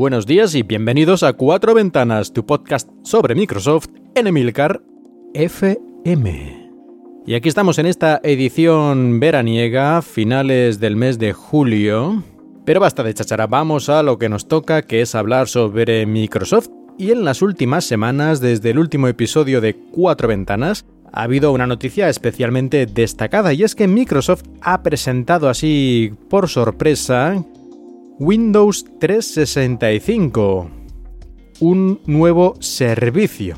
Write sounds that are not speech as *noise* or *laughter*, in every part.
Buenos días y bienvenidos a Cuatro Ventanas, tu podcast sobre Microsoft en Emilcar FM. Y aquí estamos en esta edición veraniega, finales del mes de julio. Pero basta de chachara, vamos a lo que nos toca, que es hablar sobre Microsoft. Y en las últimas semanas, desde el último episodio de Cuatro Ventanas, ha habido una noticia especialmente destacada y es que Microsoft ha presentado así por sorpresa Windows 365, un nuevo servicio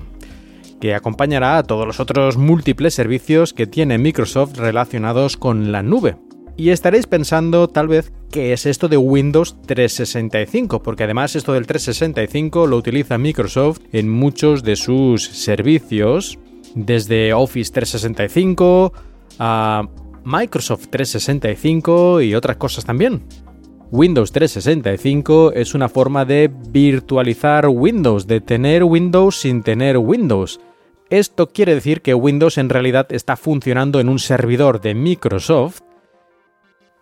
que acompañará a todos los otros múltiples servicios que tiene Microsoft relacionados con la nube. Y estaréis pensando tal vez qué es esto de Windows 365, porque además esto del 365 lo utiliza Microsoft en muchos de sus servicios, desde Office 365 a Microsoft 365 y otras cosas también. Windows 365 es una forma de virtualizar Windows, de tener Windows sin tener Windows. Esto quiere decir que Windows en realidad está funcionando en un servidor de Microsoft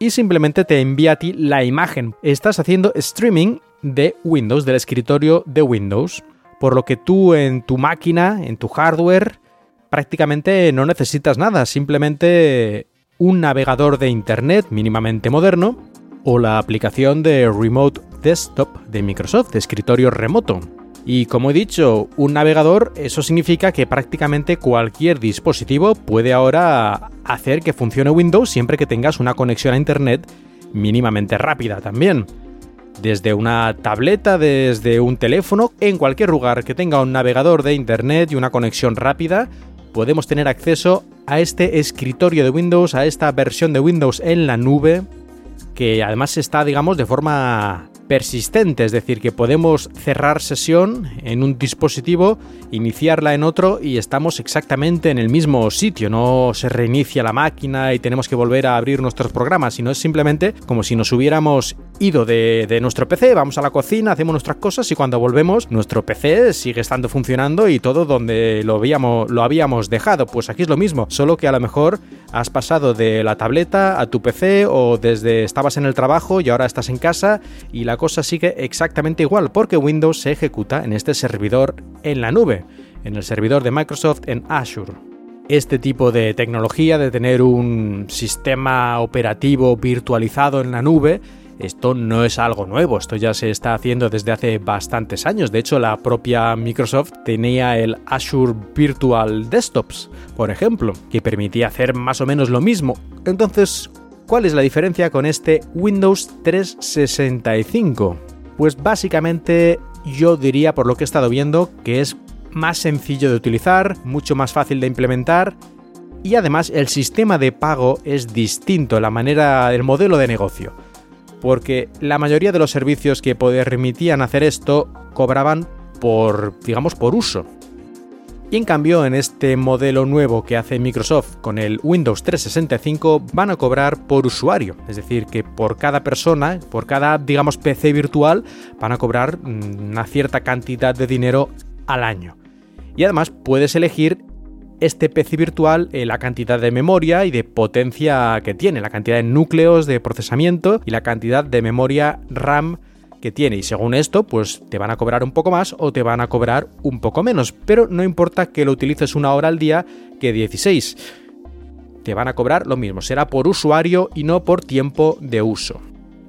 y simplemente te envía a ti la imagen. Estás haciendo streaming de Windows, del escritorio de Windows, por lo que tú en tu máquina, en tu hardware, prácticamente no necesitas nada, simplemente un navegador de Internet mínimamente moderno o la aplicación de Remote Desktop de Microsoft, de escritorio remoto. Y como he dicho, un navegador, eso significa que prácticamente cualquier dispositivo puede ahora hacer que funcione Windows siempre que tengas una conexión a Internet mínimamente rápida también. Desde una tableta, desde un teléfono, en cualquier lugar que tenga un navegador de Internet y una conexión rápida, podemos tener acceso a este escritorio de Windows, a esta versión de Windows en la nube que además está, digamos, de forma persistente, es decir, que podemos cerrar sesión en un dispositivo, iniciarla en otro y estamos exactamente en el mismo sitio, no se reinicia la máquina y tenemos que volver a abrir nuestros programas, sino es simplemente como si nos hubiéramos ido de, nuestro PC, vamos a la cocina, hacemos nuestras cosas y cuando volvemos nuestro PC sigue estando funcionando y todo donde lo habíamos, lo habíamos dejado. Pues aquí es lo mismo, solo que a lo mejor has pasado de la tableta a tu PC o desde estabas en el trabajo y ahora estás en casa y la cosa sigue exactamente igual porque Windows se ejecuta en este servidor en la nube, en el servidor de Microsoft en Azure. Este tipo de tecnología de tener un sistema operativo virtualizado en la nube esto no es algo nuevo, esto ya se está haciendo desde hace bastantes años. De hecho, la propia Microsoft tenía el Azure Virtual Desktops, por ejemplo, que permitía hacer más o menos lo mismo. Entonces, ¿Cuál es la diferencia con este Windows 365? Pues básicamente yo diría, por lo que he estado viendo, que es más sencillo de utilizar, mucho más fácil de implementar y además el sistema de pago es distinto, la manera, el modelo de negocio. Porque la mayoría de los servicios que permitían hacer esto cobraban por, digamos, por uso. Y en cambio, en este modelo nuevo que hace Microsoft con el Windows 365 van a cobrar por usuario. Es decir, que por cada persona, por cada, digamos, PC virtual, van a cobrar mm, una cierta cantidad de dinero al año. Y además puedes elegir este PC virtual eh, la cantidad de memoria y de potencia que tiene, la cantidad de núcleos de procesamiento y la cantidad de memoria RAM que tiene y según esto pues te van a cobrar un poco más o te van a cobrar un poco menos, pero no importa que lo utilices una hora al día que 16. Te van a cobrar lo mismo, será por usuario y no por tiempo de uso.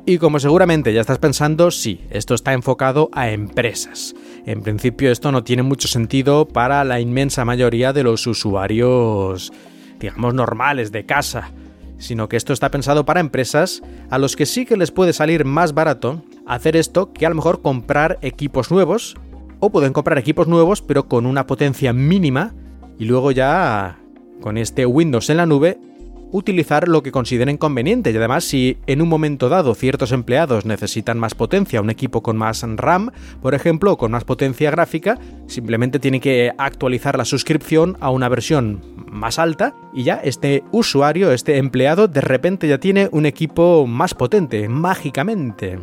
Y como seguramente ya estás pensando, sí, esto está enfocado a empresas. En principio esto no tiene mucho sentido para la inmensa mayoría de los usuarios digamos, normales de casa, sino que esto está pensado para empresas a los que sí que les puede salir más barato hacer esto que a lo mejor comprar equipos nuevos, o pueden comprar equipos nuevos pero con una potencia mínima y luego ya con este Windows en la nube utilizar lo que consideren conveniente y además si en un momento dado ciertos empleados necesitan más potencia, un equipo con más RAM, por ejemplo, con más potencia gráfica, simplemente tiene que actualizar la suscripción a una versión más alta y ya este usuario, este empleado, de repente ya tiene un equipo más potente, mágicamente.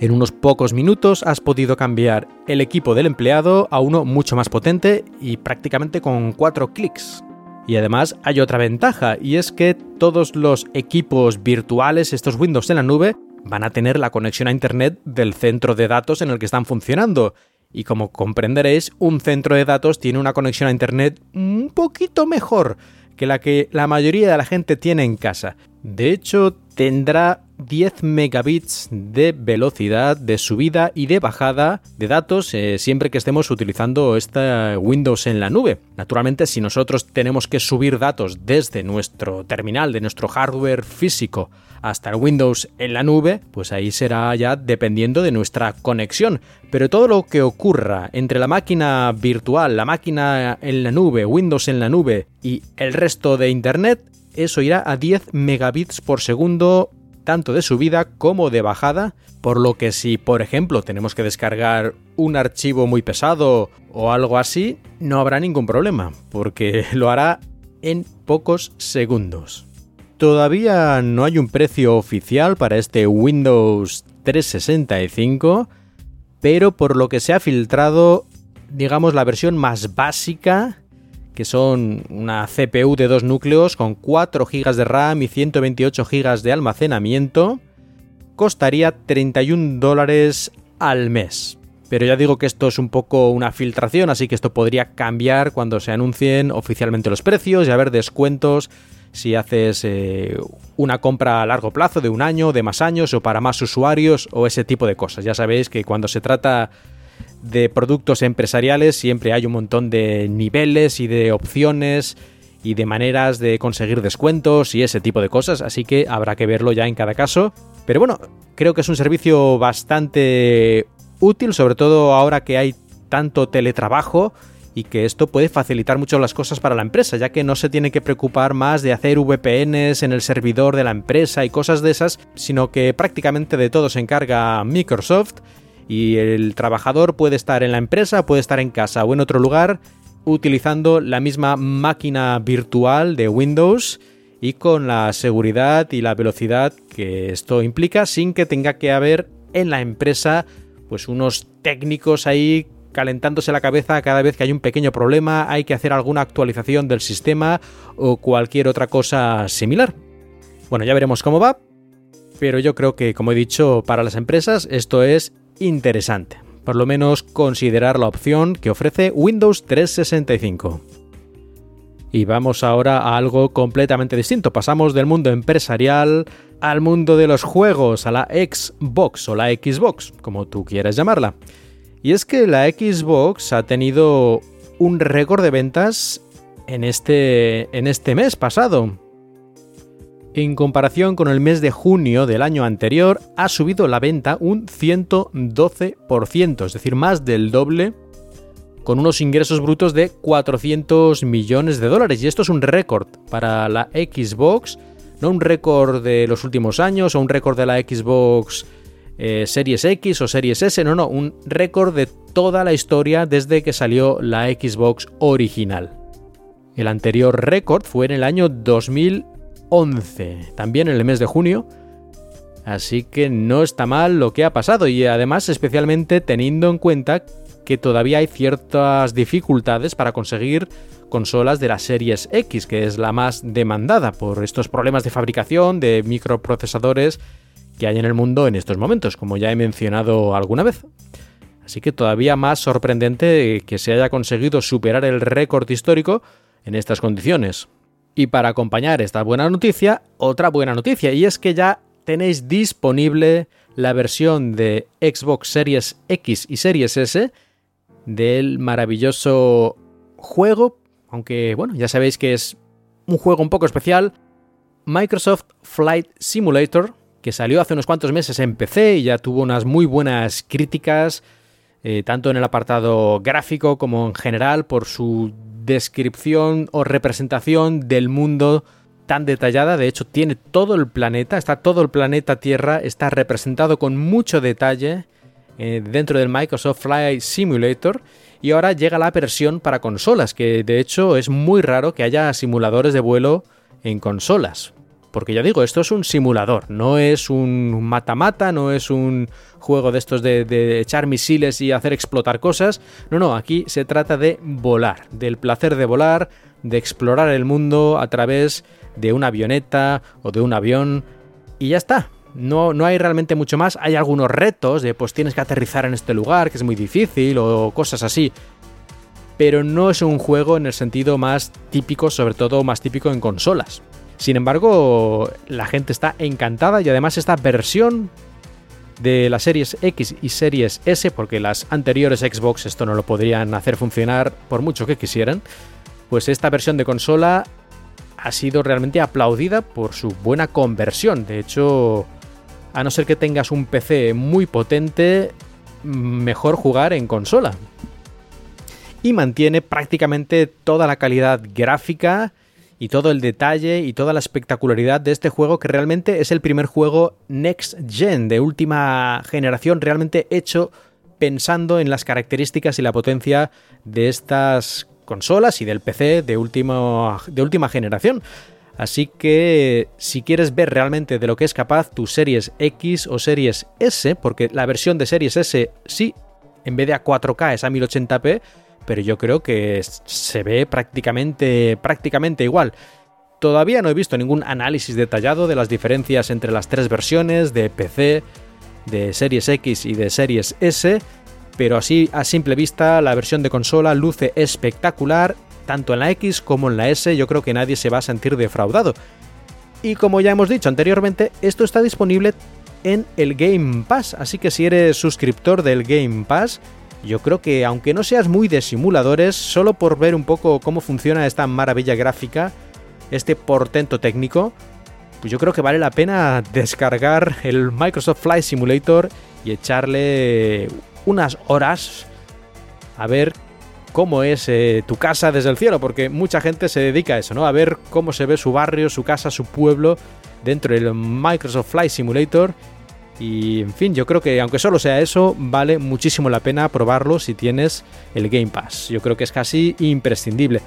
En unos pocos minutos has podido cambiar el equipo del empleado a uno mucho más potente y prácticamente con cuatro clics. Y además hay otra ventaja, y es que todos los equipos virtuales, estos Windows en la nube, van a tener la conexión a Internet del centro de datos en el que están funcionando. Y como comprenderéis, un centro de datos tiene una conexión a Internet un poquito mejor que la que la mayoría de la gente tiene en casa. De hecho, tendrá 10 megabits de velocidad de subida y de bajada de datos eh, siempre que estemos utilizando esta Windows en la nube. Naturalmente, si nosotros tenemos que subir datos desde nuestro terminal, de nuestro hardware físico, hasta el Windows en la nube, pues ahí será ya dependiendo de nuestra conexión. Pero todo lo que ocurra entre la máquina virtual, la máquina en la nube, Windows en la nube y el resto de Internet, eso irá a 10 megabits por segundo tanto de subida como de bajada, por lo que si por ejemplo tenemos que descargar un archivo muy pesado o algo así, no habrá ningún problema, porque *laughs* lo hará en pocos segundos. Todavía no hay un precio oficial para este Windows 365, pero por lo que se ha filtrado, digamos la versión más básica que son una CPU de dos núcleos con 4 GB de RAM y 128 GB de almacenamiento, costaría 31 dólares al mes. Pero ya digo que esto es un poco una filtración, así que esto podría cambiar cuando se anuncien oficialmente los precios y haber descuentos si haces eh, una compra a largo plazo de un año, de más años o para más usuarios o ese tipo de cosas. Ya sabéis que cuando se trata de productos empresariales siempre hay un montón de niveles y de opciones y de maneras de conseguir descuentos y ese tipo de cosas, así que habrá que verlo ya en cada caso. Pero bueno, creo que es un servicio bastante útil, sobre todo ahora que hay tanto teletrabajo y que esto puede facilitar mucho las cosas para la empresa, ya que no se tiene que preocupar más de hacer VPNs en el servidor de la empresa y cosas de esas, sino que prácticamente de todo se encarga Microsoft y el trabajador puede estar en la empresa, puede estar en casa o en otro lugar utilizando la misma máquina virtual de Windows y con la seguridad y la velocidad que esto implica sin que tenga que haber en la empresa pues unos técnicos ahí calentándose la cabeza cada vez que hay un pequeño problema, hay que hacer alguna actualización del sistema o cualquier otra cosa similar. Bueno, ya veremos cómo va, pero yo creo que, como he dicho, para las empresas esto es interesante, por lo menos considerar la opción que ofrece Windows 365. Y vamos ahora a algo completamente distinto. Pasamos del mundo empresarial al mundo de los juegos, a la Xbox o la Xbox, como tú quieras llamarla. Y es que la Xbox ha tenido un récord de ventas en este, en este mes pasado. En comparación con el mes de junio del año anterior, ha subido la venta un 112%, es decir, más del doble, con unos ingresos brutos de 400 millones de dólares. Y esto es un récord para la Xbox, no un récord de los últimos años o un récord de la Xbox eh, Series X o Series S, no, no, un récord de toda la historia desde que salió la Xbox original. El anterior récord fue en el año 2000 11, también en el mes de junio. Así que no está mal lo que ha pasado y además especialmente teniendo en cuenta que todavía hay ciertas dificultades para conseguir consolas de las series X, que es la más demandada por estos problemas de fabricación de microprocesadores que hay en el mundo en estos momentos, como ya he mencionado alguna vez. Así que todavía más sorprendente que se haya conseguido superar el récord histórico en estas condiciones. Y para acompañar esta buena noticia, otra buena noticia, y es que ya tenéis disponible la versión de Xbox Series X y Series S del maravilloso juego, aunque bueno, ya sabéis que es un juego un poco especial, Microsoft Flight Simulator, que salió hace unos cuantos meses en PC y ya tuvo unas muy buenas críticas, eh, tanto en el apartado gráfico como en general, por su descripción o representación del mundo tan detallada. De hecho, tiene todo el planeta, está todo el planeta Tierra, está representado con mucho detalle eh, dentro del Microsoft Flight Simulator. Y ahora llega la versión para consolas, que de hecho es muy raro que haya simuladores de vuelo en consolas. Porque ya digo, esto es un simulador, no es un mata-mata, no es un juego de estos de, echar misiles y hacer explotar cosas. No, no, aquí se trata de volar, del placer de volar, de explorar el mundo a través de una avioneta o de un avión. Y ya está. No, no hay realmente mucho más. Hay algunos retos de pues tienes que aterrizar en este lugar, que es muy difícil, o cosas así. Pero no es un juego en el sentido más típico, sobre todo más típico en consolas. Sin embargo, la gente está encantada y además esta versión de las series X y series S, porque las anteriores Xbox esto no lo podrían hacer funcionar por mucho que quisieran, pues esta versión de consola ha sido realmente aplaudida por su buena conversión. De hecho, a no ser que tengas un PC muy potente, mejor jugar en consola. Y mantiene prácticamente toda la calidad gráfica y todo el detalle y toda la espectacularidad de este juego que realmente es el primer juego next gen de última generación realmente hecho pensando en las características y la potencia de estas consolas y del PC de, último, de última generación. Así que si quieres ver realmente de lo que es capaz tu Series X o Series S, porque la versión de Series S sí, en vez de a 4K es a 1080p, pero yo creo que se ve prácticamente, prácticamente igual. Todavía no he visto ningún análisis detallado de las diferencias entre las tres versiones de PC, de Series X y de Series S, pero así a simple vista la versión de consola luce espectacular, tanto en la X como en la S, yo creo que nadie se va a sentir defraudado. Y como ya hemos dicho anteriormente, esto está disponible en el Game Pass, así que si eres suscriptor del Game Pass, yo creo que aunque no seas muy de simuladores, solo por ver un poco cómo funciona esta maravilla gráfica, este portento técnico, pues yo creo que vale la pena descargar el Microsoft Flight Simulator y echarle unas horas a ver cómo es eh, tu casa desde el cielo, porque mucha gente se dedica a eso, ¿no? A ver cómo se ve su barrio, su casa, su pueblo dentro del Microsoft Flight Simulator y en fin, yo creo que aunque solo sea eso, vale muchísimo la pena probarlo si tienes el Game Pass. Yo creo que es casi imprescindible.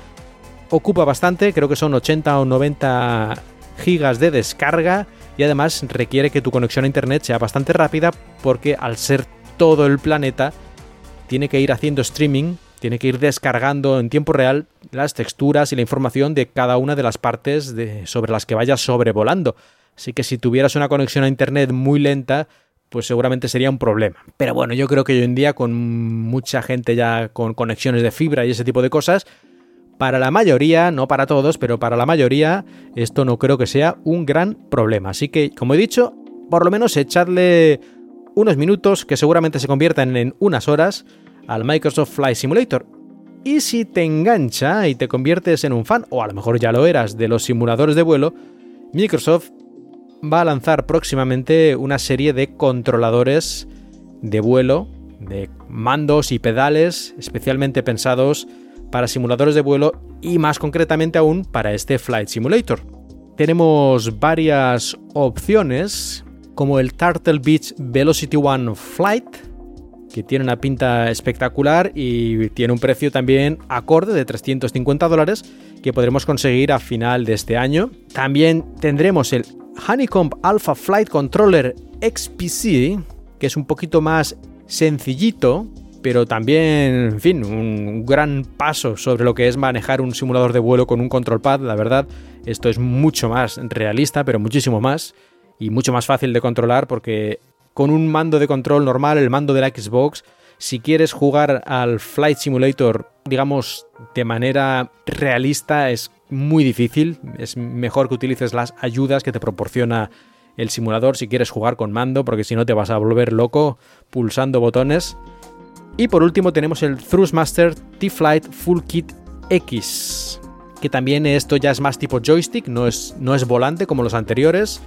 Ocupa bastante, creo que son 80 o 90 gigas de descarga y además requiere que tu conexión a internet sea bastante rápida porque al ser todo el planeta tiene que ir haciendo streaming, tiene que ir descargando en tiempo real las texturas y la información de cada una de las partes sobre las que vayas sobrevolando. Así que si tuvieras una conexión a Internet muy lenta, pues seguramente sería un problema. Pero bueno, yo creo que hoy en día con mucha gente ya con conexiones de fibra y ese tipo de cosas, para la mayoría, no para todos, pero para la mayoría, esto no creo que sea un gran problema. Así que, como he dicho, por lo menos echarle unos minutos que seguramente se conviertan en unas horas al Microsoft Flight Simulator. Y si te engancha y te conviertes en un fan, o a lo mejor ya lo eras, de los simuladores de vuelo, Microsoft va a lanzar próximamente una serie de controladores de vuelo, de mandos y pedales especialmente pensados para simuladores de vuelo y más concretamente aún para este Flight Simulator. Tenemos varias opciones como el Turtle Beach Velocity One Flight, que tiene una pinta espectacular y tiene un precio también acorde de 350 dólares que podremos conseguir a final de este año. También tendremos el Honeycomb Alpha Flight Controller XPC, que es un poquito más sencillito, pero también, en fin, un gran paso sobre lo que es manejar un simulador de vuelo con un control pad. La verdad, esto es mucho más realista, pero muchísimo más, y mucho más fácil de controlar porque con un mando de control normal, el mando de la Xbox, si quieres jugar al Flight Simulator, digamos, de manera realista, es muy difícil. Es mejor que utilices las ayudas que te proporciona el simulador si quieres jugar con mando, porque si no te vas a volver loco pulsando botones. Y por último tenemos el Thrustmaster T-Flight Full Kit X, que también esto ya es más tipo joystick, no es, no es volante como los anteriores,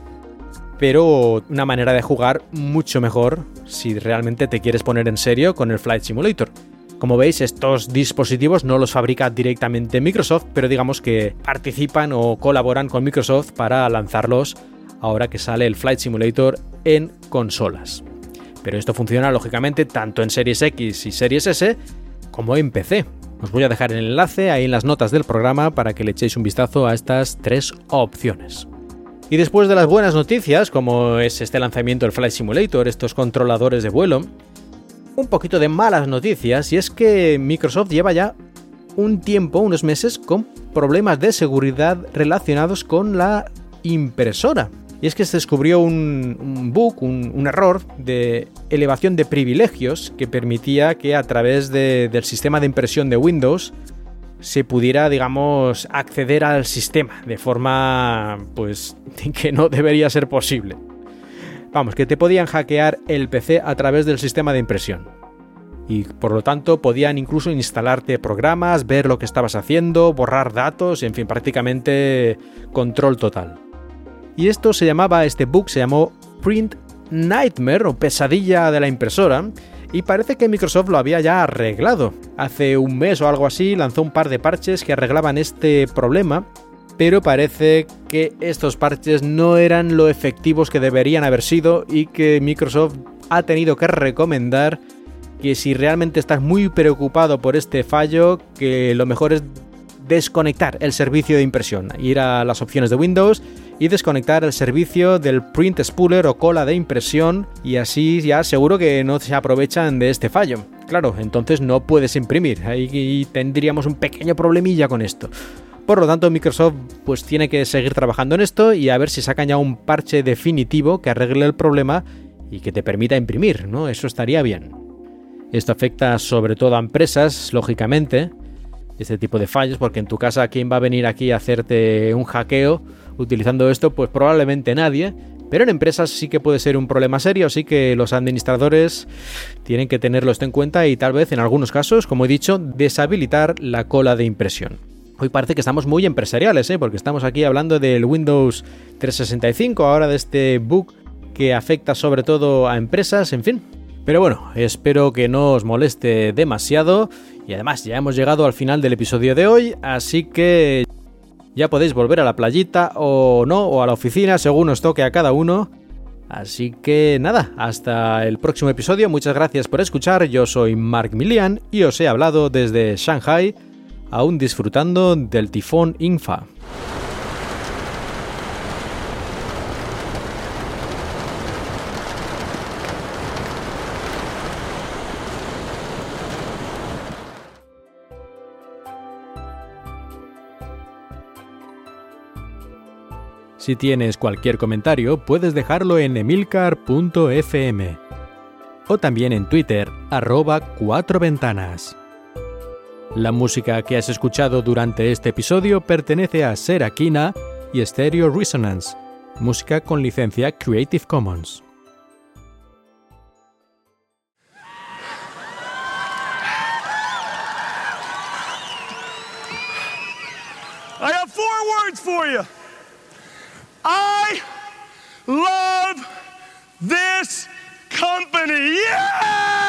pero una manera de jugar mucho mejor si realmente te quieres poner en serio con el Flight Simulator. Como veis, estos dispositivos no los fabrica directamente Microsoft, pero digamos que participan o colaboran con Microsoft para lanzarlos ahora que sale el Flight Simulator en consolas. Pero esto funciona lógicamente tanto en Series X y Series S como en PC. Os voy a dejar el enlace ahí en las notas del programa para que le echéis un vistazo a estas tres opciones. Y después de las buenas noticias, como es este lanzamiento del Flight Simulator, estos controladores de vuelo, un poquito de malas noticias, y es que Microsoft lleva ya un tiempo, unos meses, con problemas de seguridad relacionados con la impresora. Y es que se descubrió un, bug, un, error de elevación de privilegios que permitía que a través del sistema de impresión de Windows se pudiera, digamos, acceder al sistema de forma, pues, *laughs* que no debería ser posible. Vamos, que te podían hackear el PC a través del sistema de impresión. Y por lo tanto podían incluso instalarte programas, ver lo que estabas haciendo, borrar datos, en fin, prácticamente control total. Y esto se llamaba, este bug se llamó Print Nightmare o pesadilla de la impresora. Y parece que Microsoft lo había ya arreglado. Hace un mes o algo así lanzó un par de parches que arreglaban este problema, pero parece que estos parches no eran lo efectivos que deberían haber sido y que Microsoft ha tenido que recomendar que si realmente estás muy preocupado por este fallo, que lo mejor es desconectar el servicio de impresión, ir a las opciones de Windows y desconectar el servicio del print spooler o cola de impresión y así ya seguro que no se aprovechan de este fallo. Claro, entonces no puedes imprimir, ahí tendríamos un pequeño problemilla con esto. Por lo tanto, Microsoft pues tiene que seguir trabajando en esto y a ver si sacan ya un parche definitivo que arregle el problema y que te permita imprimir, ¿no? Eso estaría bien. Esto afecta sobre todo a empresas, lógicamente, este tipo de fallos, porque en tu casa, ¿quién va a venir aquí a hacerte un hackeo utilizando esto? Pues probablemente nadie. Pero en empresas sí que puede ser un problema serio, así que los administradores tienen que tenerlo esto en cuenta y tal vez en algunos casos, como he dicho, deshabilitar la cola de impresión. Hoy parece que estamos muy empresariales, ¿eh? porque estamos aquí hablando del Windows 365, ahora de este bug que afecta sobre todo a empresas, en fin. Pero bueno, espero que no os moleste demasiado y además ya hemos llegado al final del episodio de hoy, así que ya podéis volver a la playita o no, o a la oficina, según os toque a cada uno. Así que nada, hasta el próximo episodio, muchas gracias por escuchar, yo soy Mark Milian y os he hablado desde Shanghai, aún disfrutando del tifón Infa. Si tienes cualquier comentario, puedes dejarlo en emilcar.fm o también en Twitter, arroba cuatro ventanas. La música que has escuchado durante este episodio pertenece a Serakina y Stereo Resonance, música con licencia Creative Commons. I have four words for you. I love this company. Yeah!